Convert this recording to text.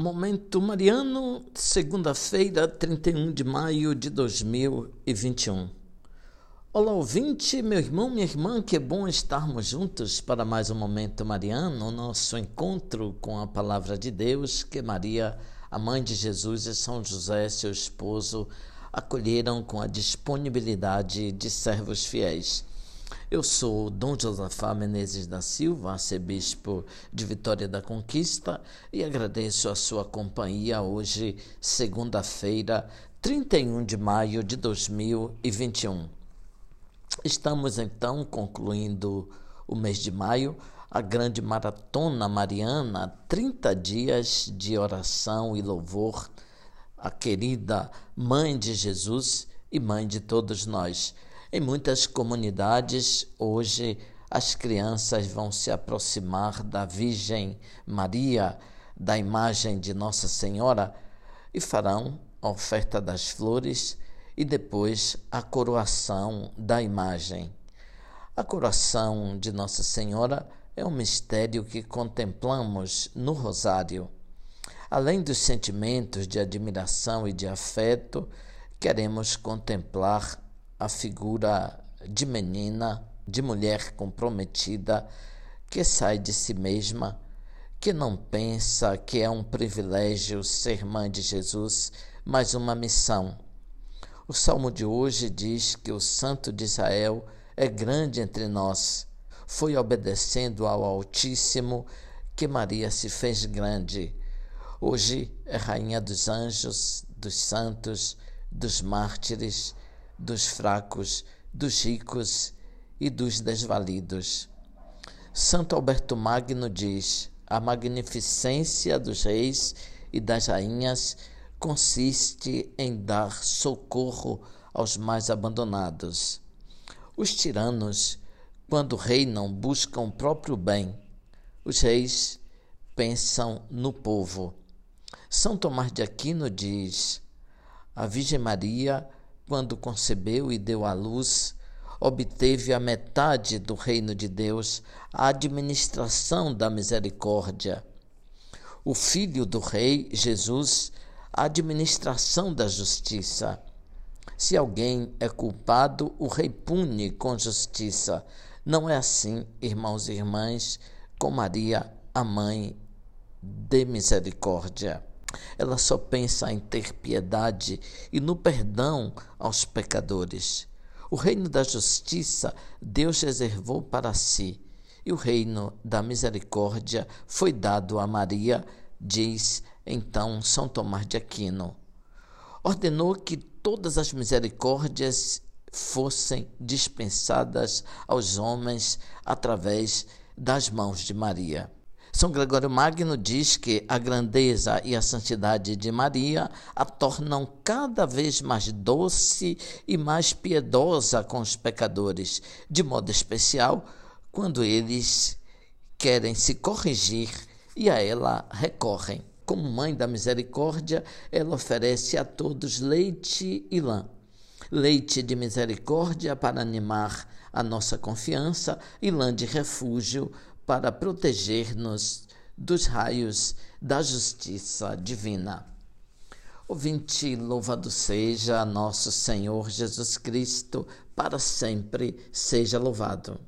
Momento Mariano, segunda-feira, 31 de maio de 2021. Olá, ouvinte, meu irmão, minha irmã, que bom estarmos juntos para mais um Momento Mariano, nosso encontro com a Palavra de Deus, que Maria, a mãe de Jesus e São José, seu esposo, acolheram com a disponibilidade de servos fiéis. Eu sou Dom Josafá Menezes da Silva, arcebispo de Vitória da Conquista, e agradeço a sua companhia hoje, segunda-feira, 31 de maio de 2021. Estamos então concluindo o mês de maio, a grande maratona mariana, 30 dias de oração e louvor, a querida Mãe de Jesus e Mãe de todos nós. Em muitas comunidades, hoje, as crianças vão se aproximar da Virgem Maria, da imagem de Nossa Senhora, e farão a oferta das flores e depois a coroação da imagem. A coroação de Nossa Senhora é um mistério que contemplamos no Rosário. Além dos sentimentos de admiração e de afeto, queremos contemplar a figura de menina, de mulher comprometida, que sai de si mesma, que não pensa que é um privilégio ser mãe de Jesus, mas uma missão. O salmo de hoje diz que o Santo de Israel é grande entre nós. Foi obedecendo ao Altíssimo que Maria se fez grande. Hoje é Rainha dos anjos, dos santos, dos mártires dos fracos, dos ricos e dos desvalidos. Santo Alberto Magno diz: a magnificência dos reis e das rainhas consiste em dar socorro aos mais abandonados. Os tiranos, quando reinam, buscam o próprio bem. Os reis pensam no povo. São Tomás de Aquino diz: a Virgem Maria quando concebeu e deu à luz, obteve a metade do reino de Deus, a administração da misericórdia. O filho do rei, Jesus, a administração da justiça. Se alguém é culpado, o rei pune com justiça. Não é assim, irmãos e irmãs, com Maria, a mãe de misericórdia. Ela só pensa em ter piedade e no perdão aos pecadores. O reino da justiça Deus reservou para si, e o reino da misericórdia foi dado a Maria, diz então São Tomás de Aquino. Ordenou que todas as misericórdias fossem dispensadas aos homens através das mãos de Maria. São Gregório Magno diz que a grandeza e a santidade de Maria a tornam cada vez mais doce e mais piedosa com os pecadores, de modo especial quando eles querem se corrigir e a ela recorrem. Como mãe da misericórdia, ela oferece a todos leite e lã. Leite de misericórdia para animar a nossa confiança e lã de refúgio para proteger-nos dos raios da justiça divina. Ouvinte, louvado seja nosso Senhor Jesus Cristo, para sempre seja louvado.